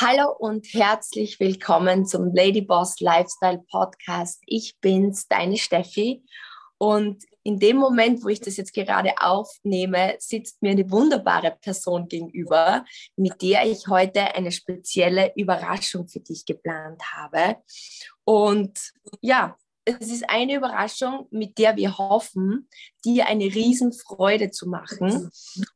Hallo und herzlich willkommen zum Ladyboss Lifestyle Podcast. Ich bin's, deine Steffi. Und in dem Moment, wo ich das jetzt gerade aufnehme, sitzt mir eine wunderbare Person gegenüber, mit der ich heute eine spezielle Überraschung für dich geplant habe. Und ja, es ist eine Überraschung, mit der wir hoffen, dir eine Riesenfreude zu machen.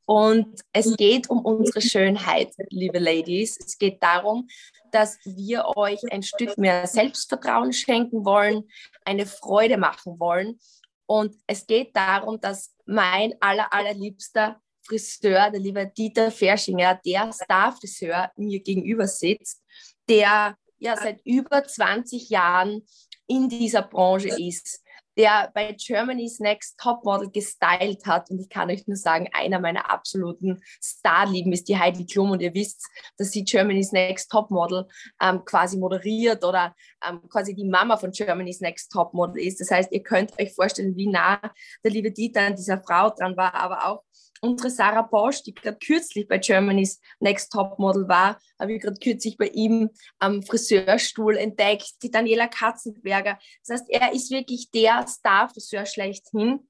Und es geht um unsere Schönheit, liebe Ladies. Es geht darum, dass wir euch ein Stück mehr Selbstvertrauen schenken wollen, eine Freude machen wollen. Und es geht darum, dass mein aller, allerliebster Friseur, der liebe Dieter Ferschinger, der Starfriseur mir gegenüber sitzt, der ja seit über 20 Jahren in dieser Branche ist, der bei Germany's Next Topmodel gestylt hat. Und ich kann euch nur sagen, einer meiner absoluten Starlieben ist die Heidi Klum. Und ihr wisst, dass sie Germany's Next Topmodel ähm, quasi moderiert oder ähm, quasi die Mama von Germany's Next Topmodel ist. Das heißt, ihr könnt euch vorstellen, wie nah der liebe Dieter an dieser Frau dran war, aber auch unsere Sarah Bosch, die gerade kürzlich bei Germany's Next Top Model war, habe ich gerade kürzlich bei ihm am Friseurstuhl entdeckt, die Daniela Katzenberger. Das heißt, er ist wirklich der Star-Friseur schlechthin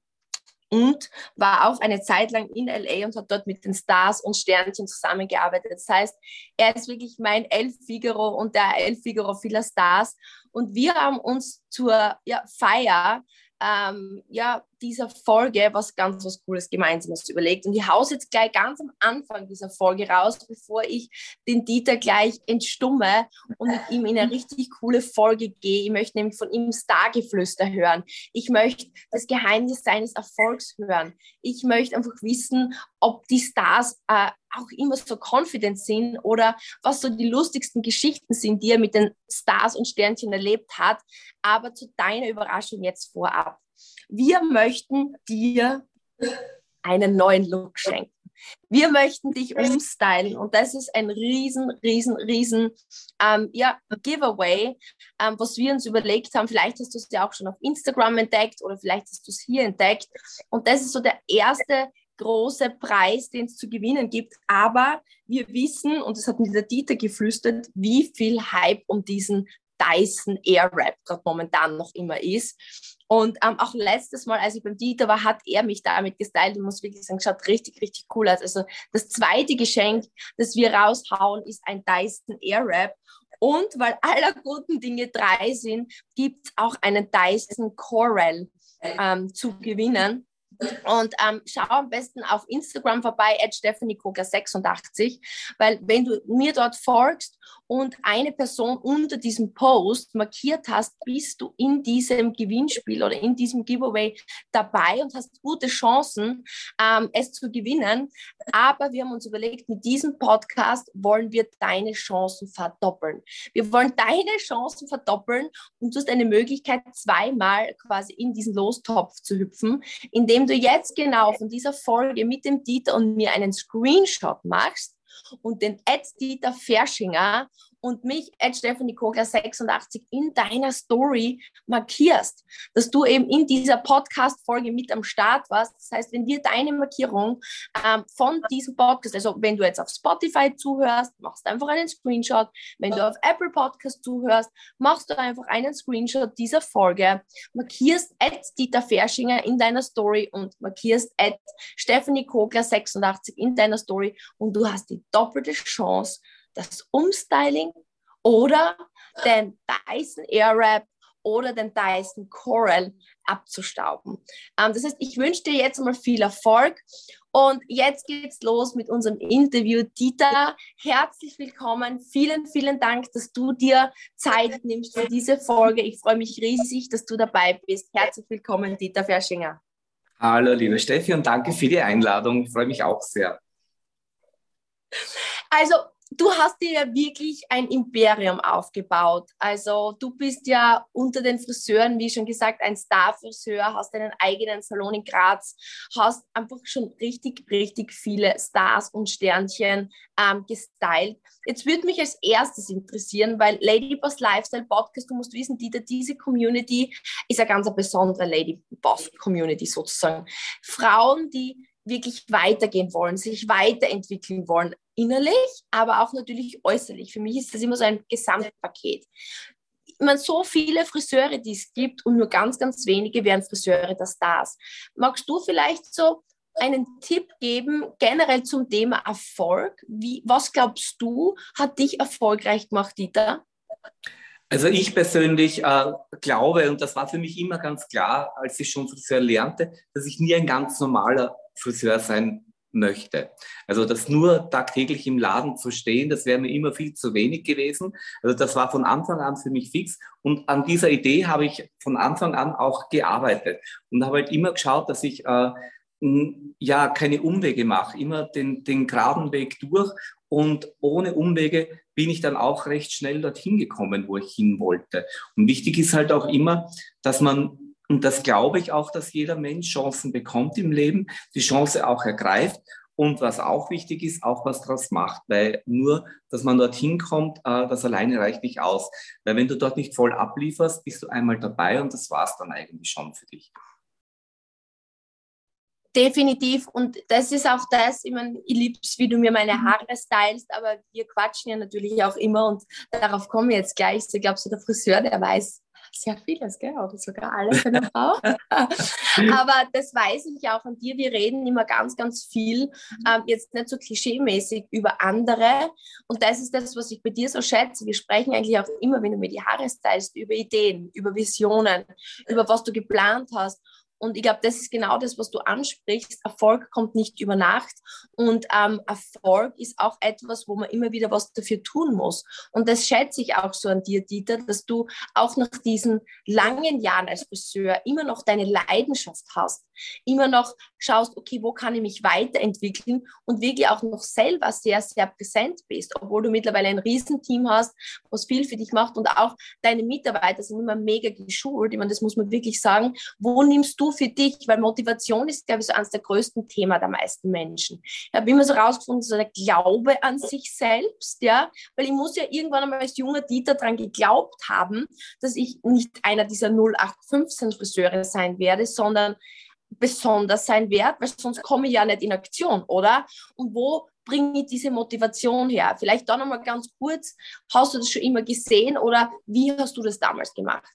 und war auch eine Zeit lang in LA und hat dort mit den Stars und Sternchen zusammengearbeitet. Das heißt, er ist wirklich mein El Figaro und der El Figaro vieler Stars. Und wir haben uns zur ja, Feier ähm, ja, dieser Folge was ganz was Cooles Gemeinsames überlegt. Und ich haue jetzt gleich ganz am Anfang dieser Folge raus, bevor ich den Dieter gleich entstumme und mit ihm in eine richtig coole Folge gehe. Ich möchte nämlich von ihm Stargeflüster hören. Ich möchte das Geheimnis seines Erfolgs hören. Ich möchte einfach wissen, ob die Stars äh, auch immer so confident sind oder was so die lustigsten Geschichten sind, die er mit den Stars und Sternchen erlebt hat. Aber zu deiner Überraschung jetzt vorab. Wir möchten dir einen neuen Look schenken. Wir möchten dich umstylen und das ist ein riesen, riesen, riesen ähm, ja, Giveaway, ähm, was wir uns überlegt haben. Vielleicht hast du es ja auch schon auf Instagram entdeckt oder vielleicht hast du es hier entdeckt. Und das ist so der erste große Preis, den es zu gewinnen gibt. Aber wir wissen, und das hat mir der Dieter geflüstert, wie viel Hype um diesen Dyson Airwrap gerade momentan noch immer ist. Und ähm, auch letztes Mal, als ich beim Dieter war, hat er mich damit gestylt. Ich muss wirklich sagen, schaut richtig, richtig cool aus. Also das zweite Geschenk, das wir raushauen, ist ein Dyson Airwrap. Und weil aller guten Dinge drei sind, gibt es auch einen Dyson Corel ähm, zu gewinnen. Und ähm, schau am besten auf Instagram vorbei, at stephaniekogler86, weil wenn du mir dort folgst und eine Person unter diesem Post markiert hast, bist du in diesem Gewinnspiel oder in diesem Giveaway dabei und hast gute Chancen, ähm, es zu gewinnen. Aber wir haben uns überlegt, mit diesem Podcast wollen wir deine Chancen verdoppeln. Wir wollen deine Chancen verdoppeln und du hast eine Möglichkeit, zweimal quasi in diesen Lostopf zu hüpfen, indem du jetzt genau von dieser Folge mit dem Dieter und mir einen Screenshot machst und den Ed Dieter Ferschinger und mich, at Stephanie Kogler 86, in deiner Story markierst, dass du eben in dieser Podcast-Folge mit am Start warst. Das heißt, wenn dir deine Markierung ähm, von diesem Podcast, also wenn du jetzt auf Spotify zuhörst, machst einfach einen Screenshot. Wenn du auf Apple Podcast zuhörst, machst du einfach einen Screenshot dieser Folge, markierst at Dieter Ferschinger in deiner Story und markierst at Stephanie Kogler 86 in deiner Story und du hast die doppelte Chance, das Umstyling oder den Dyson Airwrap oder den Dyson Coral abzustauben. Ähm, das heißt, ich wünsche dir jetzt mal viel Erfolg und jetzt geht's los mit unserem Interview. Dieter, herzlich willkommen. Vielen, vielen Dank, dass du dir Zeit nimmst für diese Folge. Ich freue mich riesig, dass du dabei bist. Herzlich willkommen, Dieter Verschinger. Hallo, liebe Steffi, und danke für die Einladung. Ich freue mich auch sehr. Also, du hast dir ja wirklich ein Imperium aufgebaut. Also du bist ja unter den Friseuren, wie schon gesagt, ein Star-Friseur, hast einen eigenen Salon in Graz, hast einfach schon richtig, richtig viele Stars und Sternchen ähm, gestylt. Jetzt würde mich als erstes interessieren, weil Lady Boss Lifestyle Podcast, du musst wissen, Dieter, diese Community ist eine ganz besondere Lady Boss Community sozusagen. Frauen, die wirklich weitergehen wollen, sich weiterentwickeln wollen, innerlich, aber auch natürlich äußerlich. Für mich ist das immer so ein Gesamtpaket. Man so viele Friseure, die es gibt und nur ganz, ganz wenige wären Friseure der Stars. Magst du vielleicht so einen Tipp geben, generell zum Thema Erfolg? Wie, was glaubst du, hat dich erfolgreich gemacht, Dieter? Also ich persönlich äh, glaube, und das war für mich immer ganz klar, als ich schon Friseur lernte, dass ich nie ein ganz normaler Friseur sein möchte. Also das nur tagtäglich im Laden zu stehen, das wäre mir immer viel zu wenig gewesen. Also das war von Anfang an für mich fix. Und an dieser Idee habe ich von Anfang an auch gearbeitet und habe halt immer geschaut, dass ich äh, ja keine Umwege mache, immer den, den geraden Weg durch und ohne Umwege bin ich dann auch recht schnell dorthin gekommen, wo ich hin wollte. Und wichtig ist halt auch immer, dass man, und das glaube ich auch, dass jeder Mensch Chancen bekommt im Leben, die Chance auch ergreift und was auch wichtig ist, auch was daraus macht, weil nur, dass man dorthin kommt, äh, das alleine reicht nicht aus. Weil wenn du dort nicht voll ablieferst, bist du einmal dabei und das war es dann eigentlich schon für dich. Definitiv. Und das ist auch das, ich meine, ich liebe es, wie du mir meine mhm. Haare stylst, aber wir quatschen ja natürlich auch immer und darauf komme ich jetzt gleich. So, ich glaube, so der Friseur, der weiß sehr vieles, gell? oder sogar alles für eine Frau. aber das weiß ich auch an dir. Wir reden immer ganz, ganz viel, ähm, jetzt nicht so klischeemäßig über andere. Und das ist das, was ich bei dir so schätze. Wir sprechen eigentlich auch immer, wenn du mir die Haare stylst, über Ideen, über Visionen, über was du geplant hast. Und ich glaube, das ist genau das, was du ansprichst. Erfolg kommt nicht über Nacht. Und ähm, Erfolg ist auch etwas, wo man immer wieder was dafür tun muss. Und das schätze ich auch so an dir, Dieter, dass du auch nach diesen langen Jahren als Friseur immer noch deine Leidenschaft hast. Immer noch schaust, okay, wo kann ich mich weiterentwickeln und wirklich auch noch selber sehr, sehr präsent bist, obwohl du mittlerweile ein Riesenteam hast, was viel für dich macht und auch deine Mitarbeiter sind immer mega geschult. Ich meine, das muss man wirklich sagen. Wo nimmst du für dich? Weil Motivation ist, glaube ich, so eines der größten Themen der meisten Menschen. Ich habe immer so rausgefunden, so der Glaube an sich selbst, ja, weil ich muss ja irgendwann einmal als junger Dieter daran geglaubt haben, dass ich nicht einer dieser 0815 Friseure sein werde, sondern besonders sein werde, weil sonst komme ich ja nicht in Aktion, oder? Und wo bringe ich diese Motivation her? Vielleicht da nochmal ganz kurz, hast du das schon immer gesehen oder wie hast du das damals gemacht?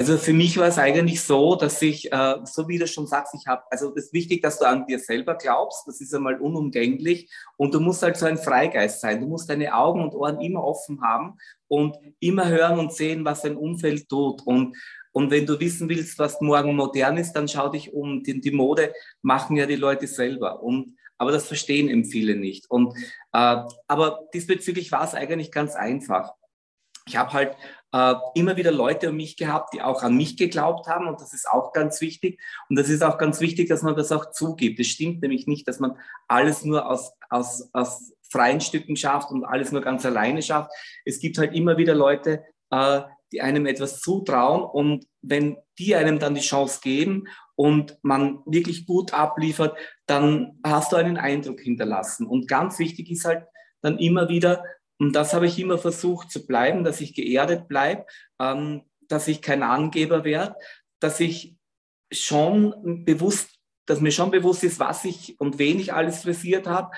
Also für mich war es eigentlich so, dass ich, äh, so wie du schon sagst, ich habe, also es ist wichtig, dass du an dir selber glaubst, das ist einmal unumgänglich und du musst halt so ein Freigeist sein. Du musst deine Augen und Ohren immer offen haben und immer hören und sehen, was dein Umfeld tut. Und, und wenn du wissen willst, was morgen modern ist, dann schau dich um. Die, die Mode machen ja die Leute selber. Und, aber das verstehen eben viele nicht. Und, äh, aber diesbezüglich war es eigentlich ganz einfach. Ich habe halt äh, immer wieder Leute um mich gehabt, die auch an mich geglaubt haben und das ist auch ganz wichtig. Und das ist auch ganz wichtig, dass man das auch zugibt. Es stimmt nämlich nicht, dass man alles nur aus, aus, aus freien Stücken schafft und alles nur ganz alleine schafft. Es gibt halt immer wieder Leute, äh, die einem etwas zutrauen und wenn die einem dann die Chance geben und man wirklich gut abliefert, dann hast du einen Eindruck hinterlassen. Und ganz wichtig ist halt dann immer wieder, und das habe ich immer versucht zu bleiben, dass ich geerdet bleibe, ähm, dass ich kein Angeber werde, dass ich schon bewusst, dass mir schon bewusst ist, was ich und wen ich alles frisiert habe,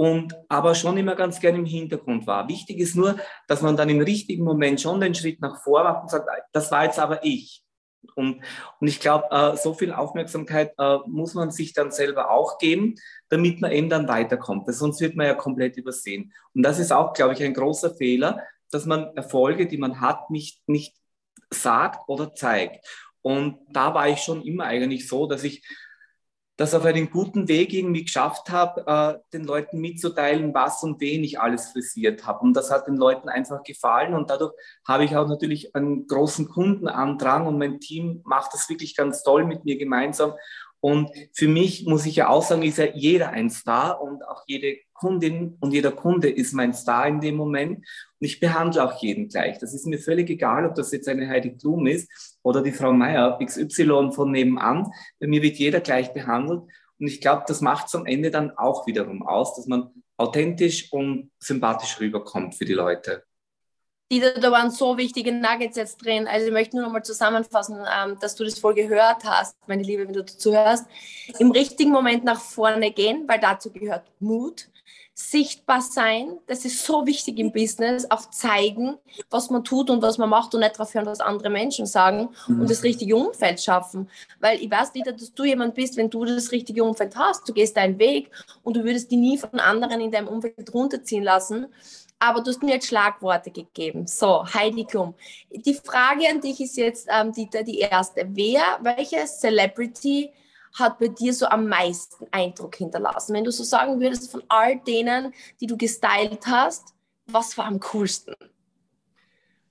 und aber schon immer ganz gerne im Hintergrund war. Wichtig ist nur, dass man dann im richtigen Moment schon den Schritt nach vor macht und sagt, das war jetzt aber ich. Und, und ich glaube, äh, so viel Aufmerksamkeit äh, muss man sich dann selber auch geben, damit man eben dann weiterkommt. Weil sonst wird man ja komplett übersehen. Und das ist auch, glaube ich, ein großer Fehler, dass man Erfolge, die man hat, nicht, nicht sagt oder zeigt. Und da war ich schon immer eigentlich so, dass ich das auf einen guten Weg irgendwie geschafft habe, äh, den Leuten mitzuteilen, was und wen ich alles frisiert habe. Und das hat den Leuten einfach gefallen und dadurch habe ich auch natürlich einen großen Kundenandrang und mein Team macht das wirklich ganz toll mit mir gemeinsam. Und für mich muss ich ja auch sagen, ist ja jeder ein Star und auch jede Kundin und jeder Kunde ist mein Star in dem Moment. Und ich behandle auch jeden gleich. Das ist mir völlig egal, ob das jetzt eine Heidi Klum ist oder die Frau Meier, XY von nebenan. Bei mir wird jeder gleich behandelt. Und ich glaube, das macht es am Ende dann auch wiederum aus, dass man authentisch und sympathisch rüberkommt für die Leute die, da waren so wichtige Nuggets jetzt drin. Also ich möchte nur noch mal zusammenfassen, ähm, dass du das voll gehört hast, meine Liebe, wenn du dazu hörst. Im richtigen Moment nach vorne gehen, weil dazu gehört Mut. Sichtbar sein, das ist so wichtig im Business, auch zeigen, was man tut und was man macht und nicht darauf hören, was andere Menschen sagen mhm. und das richtige Umfeld schaffen. Weil ich weiß wieder, dass du jemand bist, wenn du das richtige Umfeld hast, du gehst deinen Weg und du würdest die nie von anderen in deinem Umfeld runterziehen lassen. Aber du hast mir jetzt Schlagworte gegeben. So, Heidi Klum. Die Frage an dich ist jetzt, ähm, Dieter, die erste. Wer, welche Celebrity hat bei dir so am meisten Eindruck hinterlassen? Wenn du so sagen würdest, von all denen, die du gestylt hast, was war am coolsten?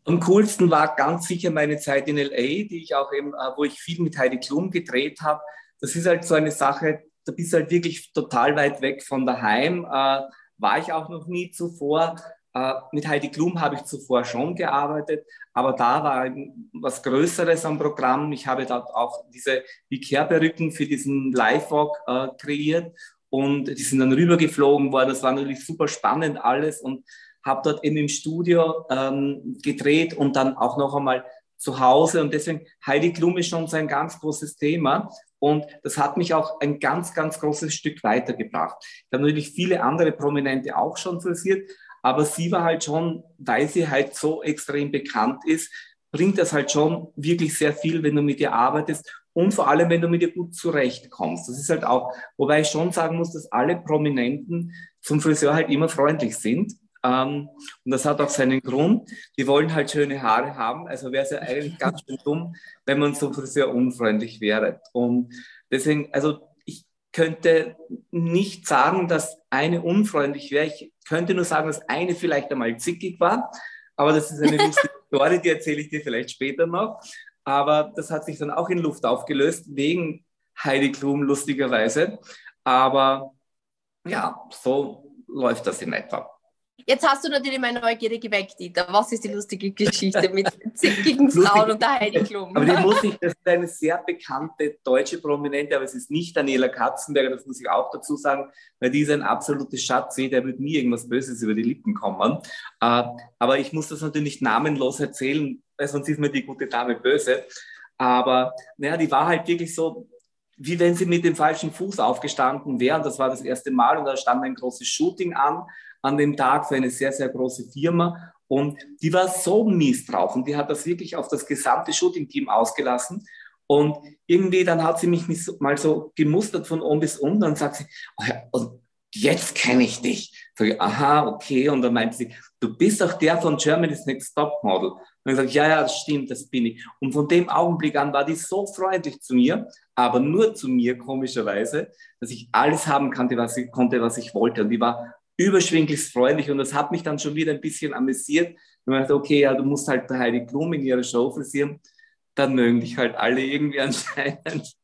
Am coolsten war ganz sicher meine Zeit in LA, die ich auch eben, äh, wo ich viel mit Heidi Klum gedreht habe. Das ist halt so eine Sache, da bist du halt wirklich total weit weg von daheim. Äh, war ich auch noch nie zuvor. Äh, mit Heidi Klum habe ich zuvor schon gearbeitet, aber da war was Größeres am Programm. Ich habe dort auch diese Ikea-Perücken für diesen Live-Walk äh, kreiert und die sind dann rübergeflogen worden. Das war natürlich super spannend alles und habe dort eben im Studio ähm, gedreht und dann auch noch einmal zu Hause. Und deswegen, Heidi Klum ist schon so ein ganz großes Thema. Und das hat mich auch ein ganz, ganz großes Stück weitergebracht. Ich habe natürlich viele andere Prominente auch schon frisiert, aber sie war halt schon, weil sie halt so extrem bekannt ist, bringt das halt schon wirklich sehr viel, wenn du mit ihr arbeitest und vor allem, wenn du mit ihr gut zurechtkommst. Das ist halt auch, wobei ich schon sagen muss, dass alle Prominenten zum Friseur halt immer freundlich sind. Ähm, und das hat auch seinen Grund. Die wollen halt schöne Haare haben. Also wäre es ja eigentlich ganz schön dumm, wenn man zum Friseur unfreundlich wäre. Und deswegen, also könnte nicht sagen, dass eine unfreundlich wäre. Ich könnte nur sagen, dass eine vielleicht einmal zickig war. Aber das ist eine lustige Story, die erzähle ich dir vielleicht später noch. Aber das hat sich dann auch in Luft aufgelöst, wegen Heidi Klum lustigerweise. Aber ja, so läuft das in etwa. Jetzt hast du natürlich meine Neugierde geweckt, Dieter. Was ist die lustige Geschichte mit zickigen Frauen und der Heidi Klum? Aber die muss ich, das ist eine sehr bekannte deutsche Prominente, aber es ist nicht Daniela Katzenberger, das muss ich auch dazu sagen, weil die ist ein absolutes Schatzi, der wird nie irgendwas Böses über die Lippen kommen. Äh, aber ich muss das natürlich nicht namenlos erzählen, weil sonst ist mir die gute Dame böse. Aber naja, die war halt wirklich so, wie wenn sie mit dem falschen Fuß aufgestanden wäre. Und das war das erste Mal und da stand ein großes Shooting an an dem Tag für eine sehr, sehr große Firma. Und die war so mies drauf und die hat das wirklich auf das gesamte Shooting-Team ausgelassen. Und irgendwie dann hat sie mich mal so gemustert von oben bis unten und sagt sie, oh ja, und jetzt kenne ich dich. Sag ich, aha, okay. Und dann meinte sie, du bist doch der von Germany's Next Top Model. Und ich sage, ja, ja, das stimmt, das bin ich. Und von dem Augenblick an war die so freundlich zu mir, aber nur zu mir komischerweise, dass ich alles haben konnte, was ich, konnte, was ich wollte. Und die war überschwinglich freundlich und das hat mich dann schon wieder ein bisschen amüsiert. Und ich dachte, okay, ja, du musst halt Heidi Klum in ihrer Show frisieren, dann mögen dich halt alle irgendwie anscheinend.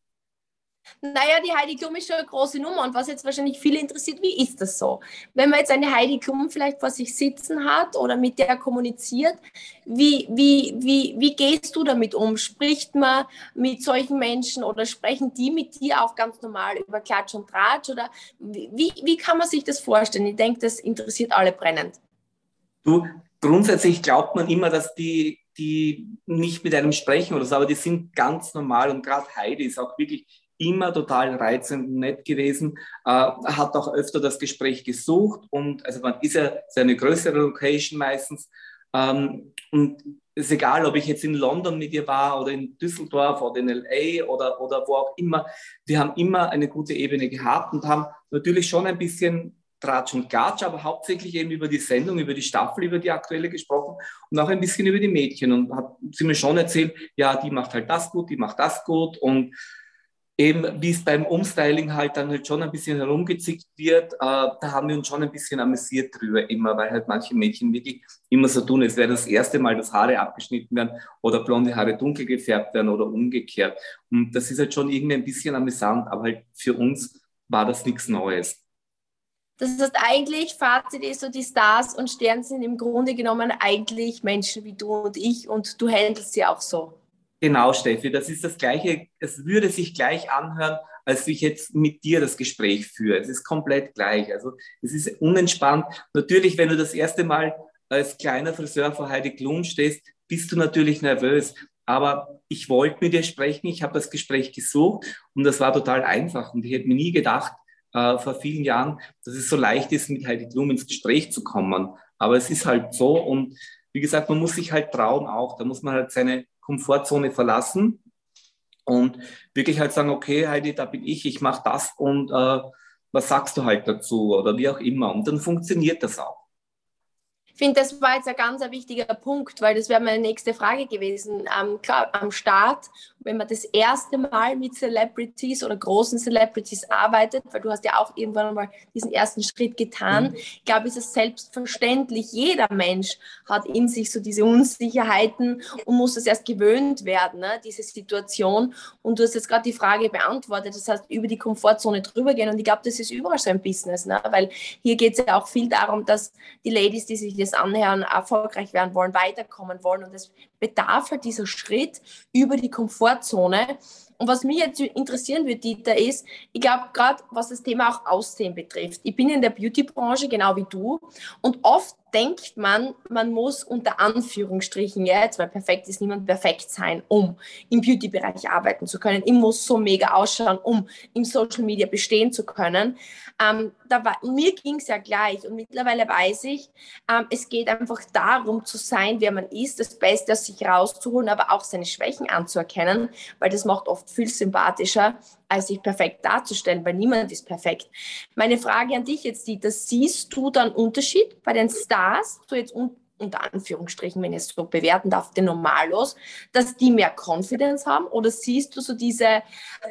Naja, die Heidi Klum ist schon eine große Nummer und was jetzt wahrscheinlich viele interessiert, wie ist das so? Wenn man jetzt eine Heidi Klum vielleicht vor sich sitzen hat oder mit der kommuniziert, wie, wie, wie, wie gehst du damit um? Spricht man mit solchen Menschen oder sprechen die mit dir auch ganz normal über Klatsch und Tratsch oder wie, wie kann man sich das vorstellen? Ich denke, das interessiert alle brennend. Du, grundsätzlich glaubt man immer, dass die die nicht mit einem sprechen oder so, aber die sind ganz normal und gerade Heidi ist auch wirklich immer total reizend und nett gewesen, äh, hat auch öfter das Gespräch gesucht und also man ist ja seine größere Location meistens. Ähm, und es ist egal, ob ich jetzt in London mit ihr war oder in Düsseldorf oder in LA oder, oder wo auch immer, wir haben immer eine gute Ebene gehabt und haben natürlich schon ein bisschen Tratsch und Gatsch, aber hauptsächlich eben über die Sendung, über die Staffel, über die aktuelle gesprochen und auch ein bisschen über die Mädchen. Und hat sie mir schon erzählt, ja, die macht halt das gut, die macht das gut und eben wie es beim Umstyling halt dann halt schon ein bisschen herumgezickt wird, äh, da haben wir uns schon ein bisschen amüsiert drüber immer, weil halt manche Mädchen wirklich immer so tun, es wäre das erste Mal, dass Haare abgeschnitten werden oder blonde Haare dunkel gefärbt werden oder umgekehrt. Und das ist halt schon irgendwie ein bisschen amüsant, aber halt für uns war das nichts Neues. Das heißt eigentlich, Fazit ist so, die Stars und Sterne sind im Grunde genommen eigentlich Menschen wie du und ich und du handelst sie auch so. Genau, Steffi, das ist das Gleiche. Es würde sich gleich anhören, als ich jetzt mit dir das Gespräch führe. Es ist komplett gleich. Also es ist unentspannt. Natürlich, wenn du das erste Mal als kleiner Friseur vor Heidi Klum stehst, bist du natürlich nervös. Aber ich wollte mit dir sprechen, ich habe das Gespräch gesucht und das war total einfach. Und ich hätte mir nie gedacht, äh, vor vielen Jahren, dass es so leicht ist, mit Heidi Klum ins Gespräch zu kommen. Aber es ist halt so und wie gesagt, man muss sich halt trauen auch. Da muss man halt seine Komfortzone verlassen und wirklich halt sagen, okay, Heidi, da bin ich, ich mache das und äh, was sagst du halt dazu oder wie auch immer. Und dann funktioniert das auch. Ich finde, das war jetzt ein ganz ein wichtiger Punkt, weil das wäre meine nächste Frage gewesen. Ähm, klar, am Start, wenn man das erste Mal mit Celebrities oder großen Celebrities arbeitet, weil du hast ja auch irgendwann mal diesen ersten Schritt getan, mhm. ich glaube, ist es selbstverständlich, jeder Mensch hat in sich so diese Unsicherheiten und muss es erst gewöhnt werden, ne, diese Situation. Und du hast jetzt gerade die Frage beantwortet, das heißt, über die Komfortzone drüber gehen. Und ich glaube, das ist überall so ein Business, ne, weil hier geht es ja auch viel darum, dass die Ladies, die sich das anhören, erfolgreich werden wollen, weiterkommen wollen. Und es bedarf halt dieser Schritt über die Komfortzone. Und was mich jetzt interessieren würde, Dieter, ist, ich glaube, gerade was das Thema auch Aussehen betrifft. Ich bin in der Beauty-Branche, genau wie du. Und oft denkt man, man muss unter Anführungsstrichen jetzt, weil perfekt ist niemand perfekt sein, um im Beauty-Bereich arbeiten zu können. Ich muss so mega ausschauen, um im Social Media bestehen zu können. Ähm, da war, mir ging es ja gleich und mittlerweile weiß ich, ähm, es geht einfach darum zu sein, wer man ist, das Beste aus sich rauszuholen, aber auch seine Schwächen anzuerkennen, weil das macht oft viel sympathischer, als sich perfekt darzustellen, weil niemand ist perfekt. Meine Frage an dich jetzt, Dieter, siehst du dann Unterschied bei den Stars, so jetzt un unter Anführungsstrichen, wenn ich es so bewerten darf, den Normalos, dass die mehr Confidence haben? Oder siehst du so diese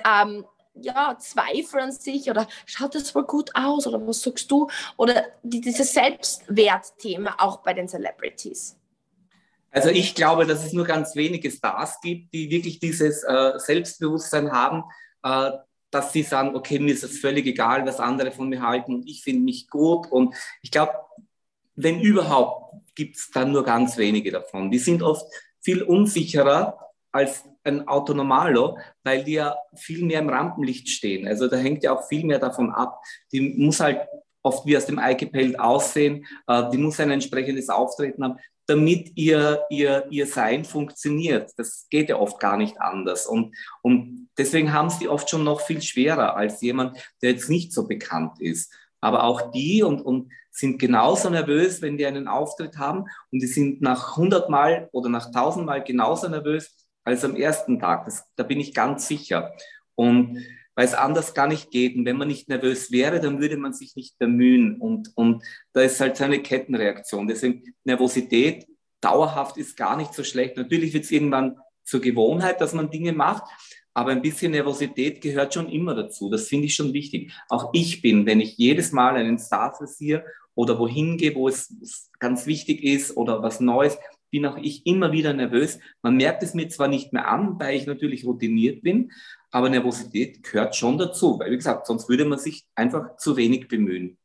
ähm, ja, Zweifel an sich oder schaut das wohl gut aus oder was sagst du? Oder dieses Selbstwertthema auch bei den Celebrities? Also ich glaube, dass es nur ganz wenige Stars gibt, die wirklich dieses äh, Selbstbewusstsein haben, äh, dass sie sagen, okay, mir ist es völlig egal, was andere von mir halten und ich finde mich gut. Und ich glaube, wenn überhaupt, gibt es dann nur ganz wenige davon. Die sind oft viel unsicherer als ein Autonomalo, weil die ja viel mehr im Rampenlicht stehen. Also da hängt ja auch viel mehr davon ab. Die muss halt oft wie aus dem Ei gepellt aussehen, äh, die muss ein entsprechendes Auftreten haben, damit ihr, ihr, ihr Sein funktioniert. Das geht ja oft gar nicht anders. Und, und deswegen haben sie oft schon noch viel schwerer als jemand, der jetzt nicht so bekannt ist. Aber auch die und, und sind genauso nervös, wenn die einen Auftritt haben und die sind nach 100 Mal oder nach 1000 Mal genauso nervös, als am ersten Tag. Das, da bin ich ganz sicher. Und weil es anders gar nicht geht. Und wenn man nicht nervös wäre, dann würde man sich nicht bemühen. Und, und da ist halt so eine Kettenreaktion. Deswegen Nervosität dauerhaft ist gar nicht so schlecht. Natürlich wird es irgendwann zur Gewohnheit, dass man Dinge macht. Aber ein bisschen Nervosität gehört schon immer dazu. Das finde ich schon wichtig. Auch ich bin, wenn ich jedes Mal einen Star frisiere oder wohin gehe, wo es ganz wichtig ist oder was Neues, bin auch ich immer wieder nervös. Man merkt es mir zwar nicht mehr an, weil ich natürlich routiniert bin, aber Nervosität gehört schon dazu, weil wie gesagt, sonst würde man sich einfach zu wenig bemühen.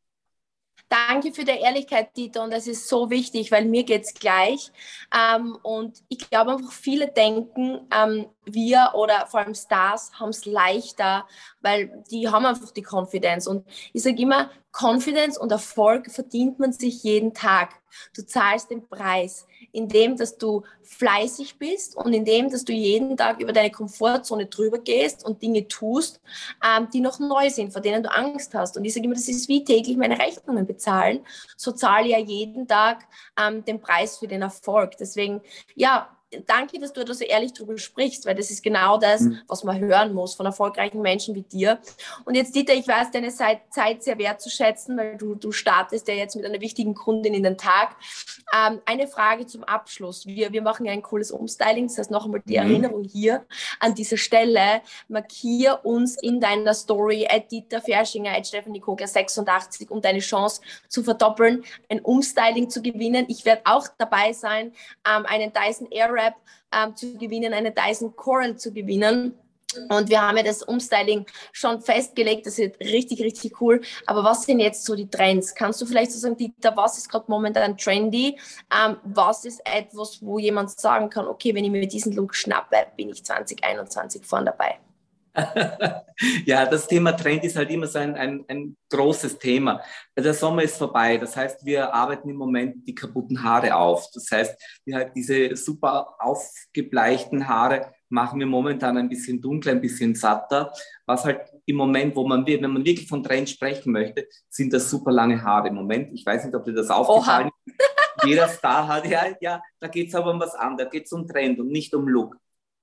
Danke für die Ehrlichkeit, Dieter, und das ist so wichtig, weil mir geht es gleich. Ähm, und ich glaube einfach, viele denken, ähm, wir oder vor allem Stars haben es leichter, weil die haben einfach die Confidence. Und ich sage immer, Confidence und Erfolg verdient man sich jeden Tag. Du zahlst den Preis, indem dass du fleißig bist und indem dass du jeden Tag über deine Komfortzone drüber gehst und Dinge tust, ähm, die noch neu sind, vor denen du Angst hast. Und ich sage immer, das ist wie täglich meine Rechnungen bezahlen. So zahle ich ja jeden Tag ähm, den Preis für den Erfolg. Deswegen, ja, danke, dass du da so ehrlich drüber sprichst, weil das ist genau das, mhm. was man hören muss von erfolgreichen Menschen wie dir. Und jetzt, Dieter, ich weiß deine Zeit sehr wertzuschätzen, weil du, du startest ja jetzt mit einer wichtigen Kundin in den Tag. Ähm, eine Frage zum Abschluss. Wir, wir machen ja ein cooles Umstyling, das heißt noch einmal die mhm. Erinnerung hier an dieser Stelle. Markier uns in deiner Story at Dieter Ferschinger, at Stephanie Kogler 86, um deine Chance zu verdoppeln, ein Umstyling zu gewinnen. Ich werde auch dabei sein, ähm, einen Dyson Air Wrap ähm, zu gewinnen, eine Dyson Coral zu gewinnen. Und wir haben ja das Umstyling schon festgelegt, das wird richtig, richtig cool. Aber was sind jetzt so die Trends? Kannst du vielleicht so sagen, Dieter, was ist gerade momentan trendy? Ähm, was ist etwas, wo jemand sagen kann, okay, wenn ich mir diesen Look schnappe, bin ich 2021 vorne dabei? ja, das Thema Trend ist halt immer so ein, ein, ein großes Thema. Der Sommer ist vorbei. Das heißt, wir arbeiten im Moment die kaputten Haare auf. Das heißt, wir halt diese super aufgebleichten Haare machen wir momentan ein bisschen dunkler, ein bisschen satter. Was halt im Moment, wo man, wenn man wirklich von Trend sprechen möchte, sind das super lange Haare im Moment. Ich weiß nicht, ob dir das aufgefallen ist. Jeder Star hat, ja, ja, da geht es aber um was anderes, da geht es um Trend und nicht um Look.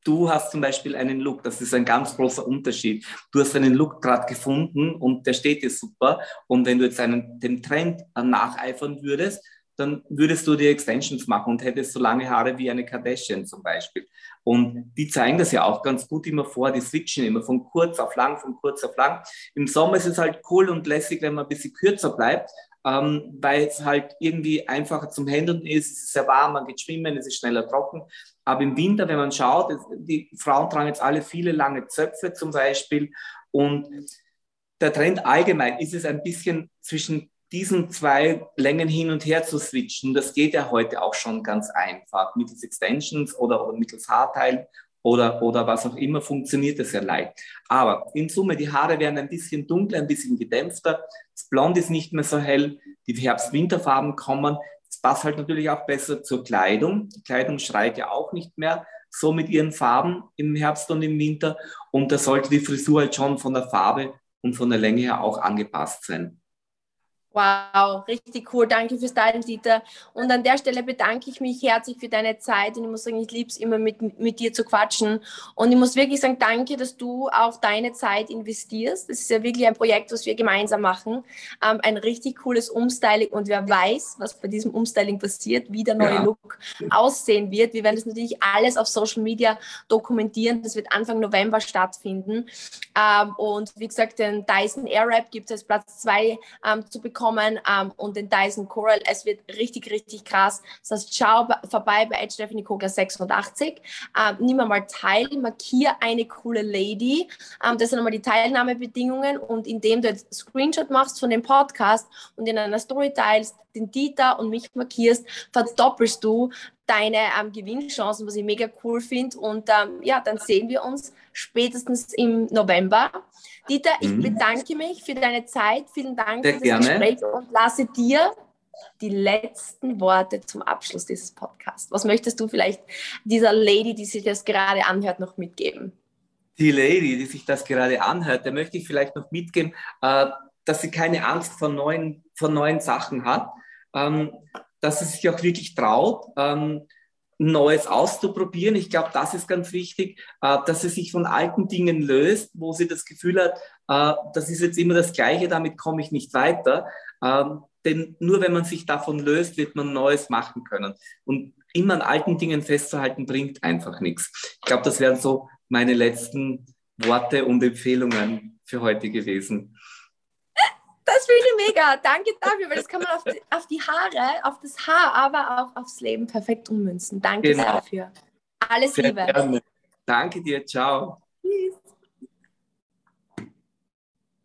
Du hast zum Beispiel einen Look, das ist ein ganz großer Unterschied. Du hast einen Look gerade gefunden und der steht dir super. Und wenn du jetzt einen, dem Trend nacheifern würdest, dann würdest du die Extensions machen und hättest so lange Haare wie eine Kardashian zum Beispiel. Und die zeigen das ja auch ganz gut immer vor, die switchen immer von kurz auf lang, von kurz auf lang. Im Sommer ist es halt cool und lässig, wenn man ein bisschen kürzer bleibt, ähm, weil es halt irgendwie einfacher zum Handeln ist. Es ist sehr warm, man geht schwimmen, es ist schneller trocken. Aber im Winter, wenn man schaut, die Frauen tragen jetzt alle viele lange Zöpfe zum Beispiel und der Trend allgemein ist es ein bisschen zwischen diesen zwei Längen hin und her zu switchen, das geht ja heute auch schon ganz einfach. Mittels Extensions oder, oder mittels Haarteilen oder, oder was auch immer, funktioniert das ja leicht. Aber in Summe, die Haare werden ein bisschen dunkler, ein bisschen gedämpfter. Das Blond ist nicht mehr so hell. Die Herbst-Winterfarben kommen. Das passt halt natürlich auch besser zur Kleidung. Die Kleidung schreit ja auch nicht mehr so mit ihren Farben im Herbst und im Winter. Und da sollte die Frisur halt schon von der Farbe und von der Länge her auch angepasst sein. Wow, richtig cool. Danke fürs Teilen, Dieter. Und an der Stelle bedanke ich mich herzlich für deine Zeit. Und ich muss sagen, ich liebe es immer mit, mit dir zu quatschen. Und ich muss wirklich sagen, danke, dass du auch deine Zeit investierst. Das ist ja wirklich ein Projekt, was wir gemeinsam machen. Ähm, ein richtig cooles Umstyling. Und wer weiß, was bei diesem Umstyling passiert, wie der neue ja. Look aussehen wird. Wir werden das natürlich alles auf Social Media dokumentieren. Das wird Anfang November stattfinden. Ähm, und wie gesagt, den Dyson Airwrap gibt es als Platz zwei ähm, zu bekommen kommen ähm, und den Dyson Coral. Es wird richtig, richtig krass. Das heißt, schau vorbei bei Stephanie Kogler 86. Ähm, nimm mal teil, markier eine coole Lady. Ähm, das sind nochmal die Teilnahmebedingungen und indem du jetzt Screenshot machst von dem Podcast und in einer Story teilst, den Dieter und mich markierst, verdoppelst du deine ähm, Gewinnchancen, was ich mega cool finde. Und ähm, ja, dann sehen wir uns spätestens im November. Dieter, ich mhm. bedanke mich für deine Zeit. Vielen Dank Sehr für das gerne. Gespräch und lasse dir die letzten Worte zum Abschluss dieses Podcasts. Was möchtest du vielleicht dieser Lady, die sich das gerade anhört, noch mitgeben? Die Lady, die sich das gerade anhört, der möchte ich vielleicht noch mitgeben, äh, dass sie keine Angst vor neuen, vor neuen Sachen hat, ähm, dass sie sich auch wirklich traut, ähm, Neues auszuprobieren. Ich glaube, das ist ganz wichtig, äh, dass sie sich von alten Dingen löst, wo sie das Gefühl hat, äh, das ist jetzt immer das Gleiche, damit komme ich nicht weiter. Ähm, denn nur wenn man sich davon löst, wird man Neues machen können. Und immer an alten Dingen festzuhalten, bringt einfach nichts. Ich glaube, das wären so meine letzten Worte und Empfehlungen für heute gewesen. Das finde ich mega. Danke dafür, weil das kann man auf die, auf die, Haare, auf das Haar, aber auch aufs Leben perfekt ummünzen. Danke genau. dafür. Alles Sehr Liebe. Gerne. Danke dir. Ciao.